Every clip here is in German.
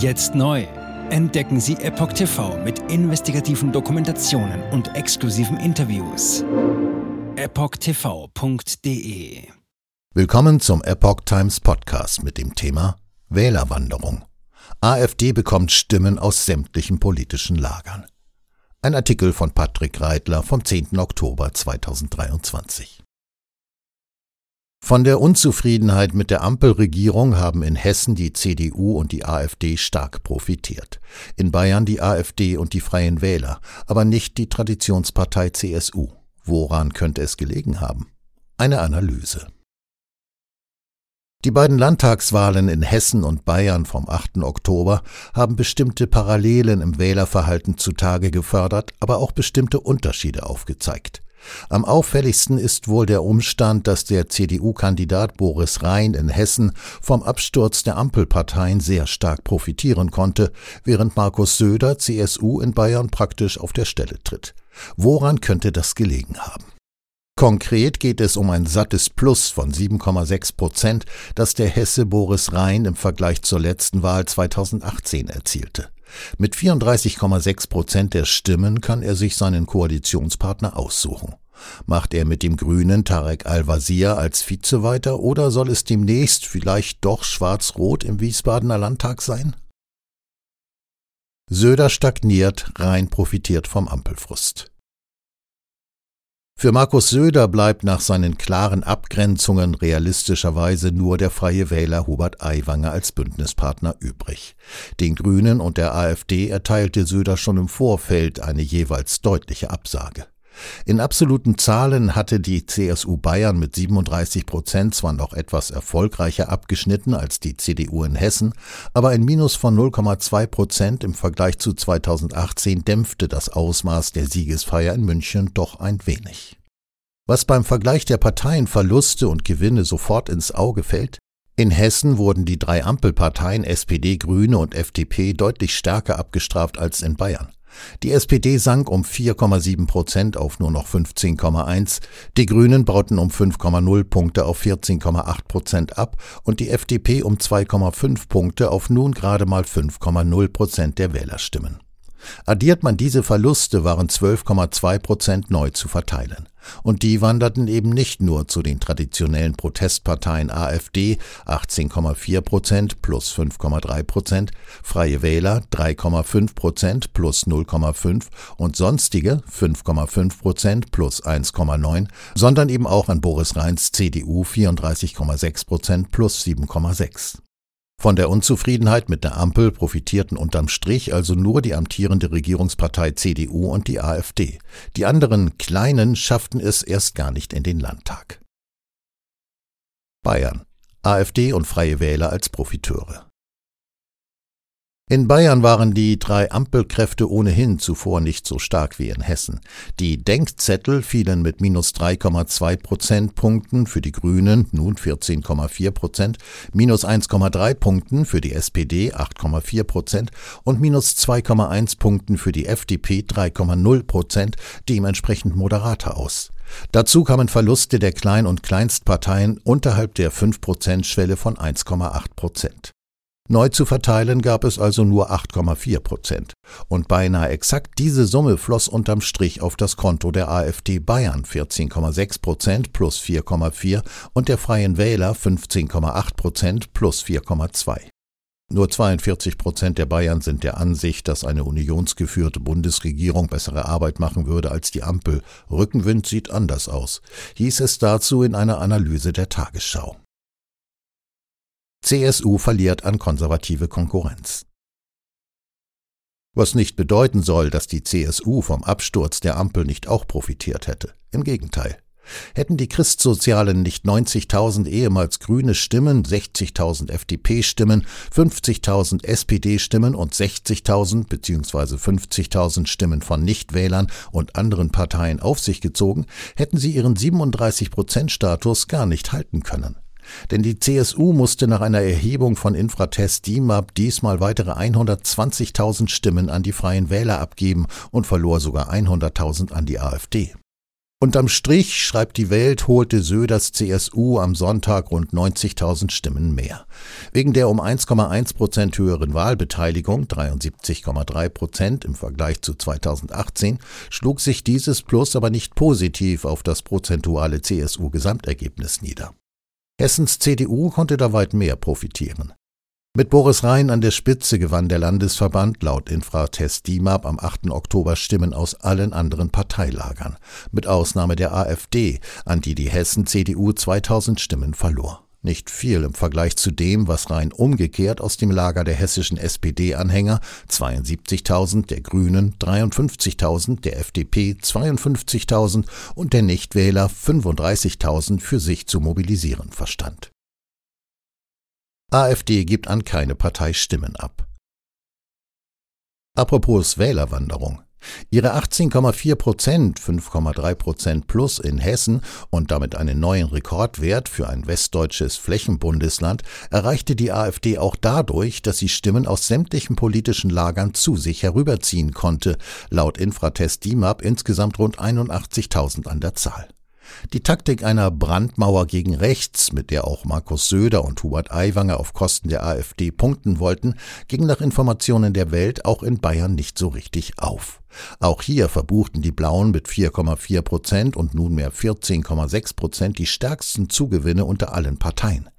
Jetzt neu. Entdecken Sie Epoch TV mit investigativen Dokumentationen und exklusiven Interviews. EpochTV.de Willkommen zum Epoch Times Podcast mit dem Thema Wählerwanderung. AfD bekommt Stimmen aus sämtlichen politischen Lagern. Ein Artikel von Patrick Reitler vom 10. Oktober 2023. Von der Unzufriedenheit mit der Ampelregierung haben in Hessen die CDU und die AfD stark profitiert, in Bayern die AfD und die Freien Wähler, aber nicht die Traditionspartei CSU. Woran könnte es gelegen haben? Eine Analyse. Die beiden Landtagswahlen in Hessen und Bayern vom 8. Oktober haben bestimmte Parallelen im Wählerverhalten zutage gefördert, aber auch bestimmte Unterschiede aufgezeigt. Am auffälligsten ist wohl der Umstand, dass der CDU-Kandidat Boris Rhein in Hessen vom Absturz der Ampelparteien sehr stark profitieren konnte, während Markus Söder, CSU in Bayern praktisch auf der Stelle tritt. Woran könnte das gelegen haben? Konkret geht es um ein sattes Plus von 7,6 Prozent, das der Hesse Boris Rhein im Vergleich zur letzten Wahl 2018 erzielte. Mit 34,6 Prozent der Stimmen kann er sich seinen Koalitionspartner aussuchen. Macht er mit dem Grünen Tarek Al-Wazir als Vize weiter oder soll es demnächst vielleicht doch schwarz-rot im Wiesbadener Landtag sein? Söder stagniert, Rhein profitiert vom Ampelfrust. Für Markus Söder bleibt nach seinen klaren Abgrenzungen realistischerweise nur der freie Wähler Hubert Aiwanger als Bündnispartner übrig. Den Grünen und der AfD erteilte Söder schon im Vorfeld eine jeweils deutliche Absage. In absoluten Zahlen hatte die CSU Bayern mit 37 Prozent zwar noch etwas erfolgreicher abgeschnitten als die CDU in Hessen, aber ein Minus von 0,2 Prozent im Vergleich zu 2018 dämpfte das Ausmaß der Siegesfeier in München doch ein wenig. Was beim Vergleich der Parteien Verluste und Gewinne sofort ins Auge fällt, in Hessen wurden die drei Ampelparteien SPD, Grüne und FDP deutlich stärker abgestraft als in Bayern. Die SPD sank um 4,7 Prozent auf nur noch 15,1, die Grünen bauten um 5,0 Punkte auf 14,8 Prozent ab und die FDP um 2,5 Punkte auf nun gerade mal 5,0 Prozent der Wählerstimmen. Addiert man diese Verluste, waren 12,2 Prozent neu zu verteilen. Und die wanderten eben nicht nur zu den traditionellen Protestparteien AfD 18,4 Prozent plus 5,3 Prozent, Freie Wähler 3,5 Prozent plus 0,5 und sonstige 5,5 Prozent plus 1,9, sondern eben auch an Boris Rheins CDU 34,6 Prozent plus 7,6. Von der Unzufriedenheit mit der Ampel profitierten unterm Strich also nur die amtierende Regierungspartei CDU und die AfD. Die anderen kleinen schafften es erst gar nicht in den Landtag. Bayern. AfD und Freie Wähler als Profiteure. In Bayern waren die drei Ampelkräfte ohnehin zuvor nicht so stark wie in Hessen. Die Denkzettel fielen mit minus 3,2 Prozentpunkten für die Grünen, nun 14,4 Prozent, minus 1,3 Punkten für die SPD, 8,4 Prozent und minus 2,1 Punkten für die FDP, 3,0 Prozent, dementsprechend moderater aus. Dazu kamen Verluste der Klein- und Kleinstparteien unterhalb der 5-Prozent-Schwelle von 1,8 Prozent. Neu zu verteilen gab es also nur 8,4 Prozent. Und beinahe exakt diese Summe floss unterm Strich auf das Konto der AfD Bayern 14,6 Prozent plus 4,4 und der Freien Wähler 15,8 Prozent plus 4,2. Nur 42 Prozent der Bayern sind der Ansicht, dass eine unionsgeführte Bundesregierung bessere Arbeit machen würde als die Ampel. Rückenwind sieht anders aus, hieß es dazu in einer Analyse der Tagesschau. CSU verliert an konservative Konkurrenz. Was nicht bedeuten soll, dass die CSU vom Absturz der Ampel nicht auch profitiert hätte. Im Gegenteil. Hätten die Christsozialen nicht 90.000 ehemals grüne Stimmen, 60.000 FDP-Stimmen, 50.000 SPD-Stimmen und 60.000 bzw. 50.000 Stimmen von Nichtwählern und anderen Parteien auf sich gezogen, hätten sie ihren 37-Prozent-Status gar nicht halten können. Denn die CSU musste nach einer Erhebung von Infratest DIMAP diesmal weitere 120.000 Stimmen an die Freien Wähler abgeben und verlor sogar 100.000 an die AfD. Unterm Strich, schreibt die Welt, holte Söders CSU am Sonntag rund 90.000 Stimmen mehr. Wegen der um 1,1 Prozent höheren Wahlbeteiligung, 73,3 Prozent im Vergleich zu 2018, schlug sich dieses Plus aber nicht positiv auf das prozentuale CSU-Gesamtergebnis nieder. Hessens CDU konnte da weit mehr profitieren. Mit Boris Rhein an der Spitze gewann der Landesverband laut Infratest DIMAP am 8. Oktober Stimmen aus allen anderen Parteilagern, mit Ausnahme der AfD, an die die Hessen CDU 2000 Stimmen verlor. Nicht viel im Vergleich zu dem, was rein umgekehrt aus dem Lager der hessischen SPD-Anhänger 72.000, der Grünen 53.000, der FDP 52.000 und der Nichtwähler 35.000 für sich zu mobilisieren verstand. AfD gibt an keine Partei Stimmen ab. Apropos Wählerwanderung. Ihre 18,4 Prozent, 5,3 Prozent plus in Hessen und damit einen neuen Rekordwert für ein westdeutsches Flächenbundesland erreichte die AfD auch dadurch, dass sie Stimmen aus sämtlichen politischen Lagern zu sich herüberziehen konnte, laut Infratest DIMAP insgesamt rund 81.000 an der Zahl. Die Taktik einer Brandmauer gegen rechts, mit der auch Markus Söder und Hubert Aiwanger auf Kosten der AfD punkten wollten, ging nach Informationen der Welt auch in Bayern nicht so richtig auf. Auch hier verbuchten die Blauen mit 4,4 Prozent und nunmehr 14,6 Prozent die stärksten Zugewinne unter allen Parteien.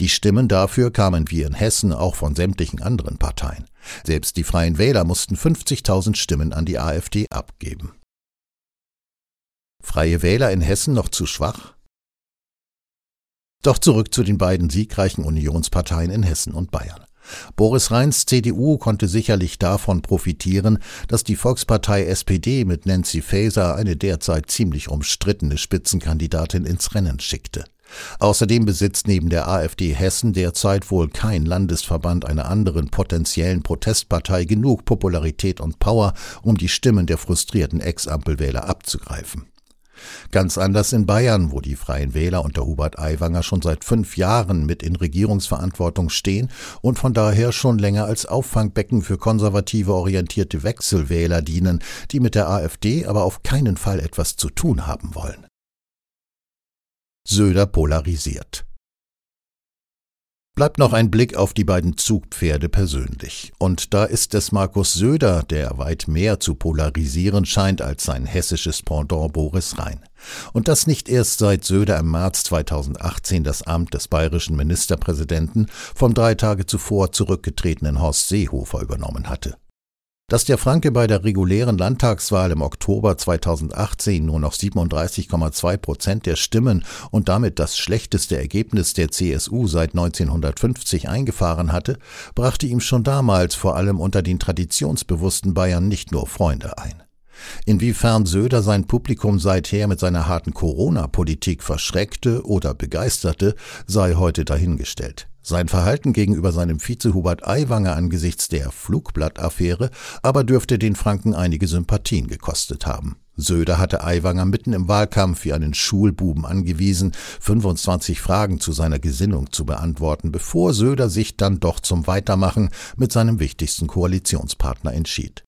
Die Stimmen dafür kamen wie in Hessen auch von sämtlichen anderen Parteien. Selbst die Freien Wähler mussten 50.000 Stimmen an die AfD abgeben. Freie Wähler in Hessen noch zu schwach? Doch zurück zu den beiden siegreichen Unionsparteien in Hessen und Bayern. Boris Rheins CDU konnte sicherlich davon profitieren, dass die Volkspartei SPD mit Nancy Faeser eine derzeit ziemlich umstrittene Spitzenkandidatin ins Rennen schickte. Außerdem besitzt neben der AfD Hessen derzeit wohl kein Landesverband einer anderen potenziellen Protestpartei genug Popularität und Power, um die Stimmen der frustrierten Ex-Ampelwähler abzugreifen. Ganz anders in Bayern, wo die Freien Wähler unter Hubert Aiwanger schon seit fünf Jahren mit in Regierungsverantwortung stehen und von daher schon länger als Auffangbecken für konservative orientierte Wechselwähler dienen, die mit der AfD aber auf keinen Fall etwas zu tun haben wollen. Söder polarisiert. Bleibt noch ein Blick auf die beiden Zugpferde persönlich. Und da ist es Markus Söder, der weit mehr zu polarisieren scheint als sein hessisches Pendant Boris Rhein. Und das nicht erst seit Söder im März 2018 das Amt des bayerischen Ministerpräsidenten vom drei Tage zuvor zurückgetretenen Horst Seehofer übernommen hatte. Dass der Franke bei der regulären Landtagswahl im Oktober 2018 nur noch 37,2 Prozent der Stimmen und damit das schlechteste Ergebnis der CSU seit 1950 eingefahren hatte, brachte ihm schon damals vor allem unter den traditionsbewussten Bayern nicht nur Freunde ein. Inwiefern Söder sein Publikum seither mit seiner harten Corona-Politik verschreckte oder begeisterte, sei heute dahingestellt. Sein Verhalten gegenüber seinem Vize Hubert Aiwanger angesichts der Flugblattaffäre aber dürfte den Franken einige Sympathien gekostet haben. Söder hatte Aiwanger mitten im Wahlkampf wie einen Schulbuben angewiesen, 25 Fragen zu seiner Gesinnung zu beantworten, bevor Söder sich dann doch zum Weitermachen mit seinem wichtigsten Koalitionspartner entschied.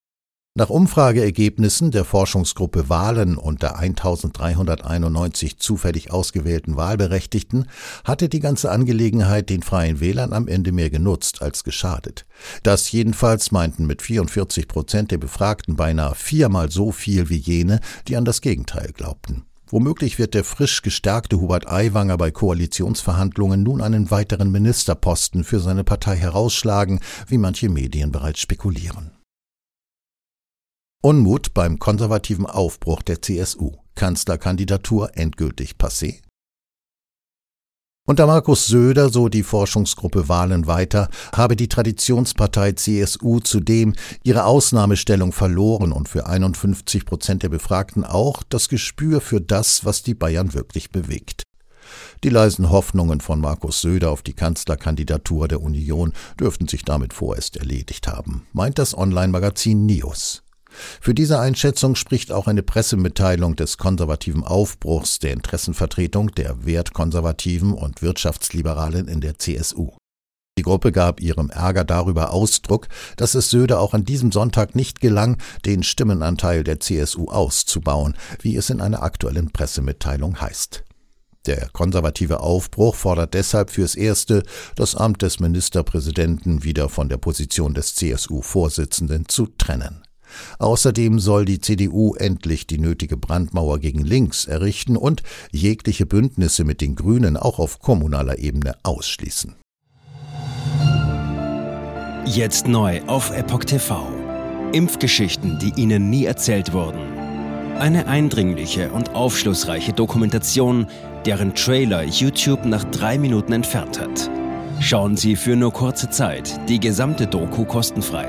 Nach Umfrageergebnissen der Forschungsgruppe Wahlen unter 1391 zufällig ausgewählten Wahlberechtigten hatte die ganze Angelegenheit den Freien Wählern am Ende mehr genutzt als geschadet. Das jedenfalls meinten mit 44 Prozent der Befragten beinahe viermal so viel wie jene, die an das Gegenteil glaubten. Womöglich wird der frisch gestärkte Hubert Aiwanger bei Koalitionsverhandlungen nun einen weiteren Ministerposten für seine Partei herausschlagen, wie manche Medien bereits spekulieren. Unmut beim konservativen Aufbruch der CSU. Kanzlerkandidatur endgültig passé? Unter Markus Söder, so die Forschungsgruppe Wahlen weiter, habe die Traditionspartei CSU zudem ihre Ausnahmestellung verloren und für 51 Prozent der Befragten auch das Gespür für das, was die Bayern wirklich bewegt. Die leisen Hoffnungen von Markus Söder auf die Kanzlerkandidatur der Union dürften sich damit vorerst erledigt haben, meint das Online-Magazin Nios. Für diese Einschätzung spricht auch eine Pressemitteilung des konservativen Aufbruchs der Interessenvertretung der Wertkonservativen und Wirtschaftsliberalen in der CSU. Die Gruppe gab ihrem Ärger darüber Ausdruck, dass es Söder auch an diesem Sonntag nicht gelang, den Stimmenanteil der CSU auszubauen, wie es in einer aktuellen Pressemitteilung heißt. Der konservative Aufbruch fordert deshalb fürs Erste, das Amt des Ministerpräsidenten wieder von der Position des CSU-Vorsitzenden zu trennen. Außerdem soll die CDU endlich die nötige Brandmauer gegen links errichten und jegliche Bündnisse mit den Grünen auch auf kommunaler Ebene ausschließen. Jetzt neu auf Epoch TV. Impfgeschichten, die Ihnen nie erzählt wurden. Eine eindringliche und aufschlussreiche Dokumentation, deren Trailer YouTube nach drei Minuten entfernt hat. Schauen Sie für nur kurze Zeit die gesamte Doku kostenfrei.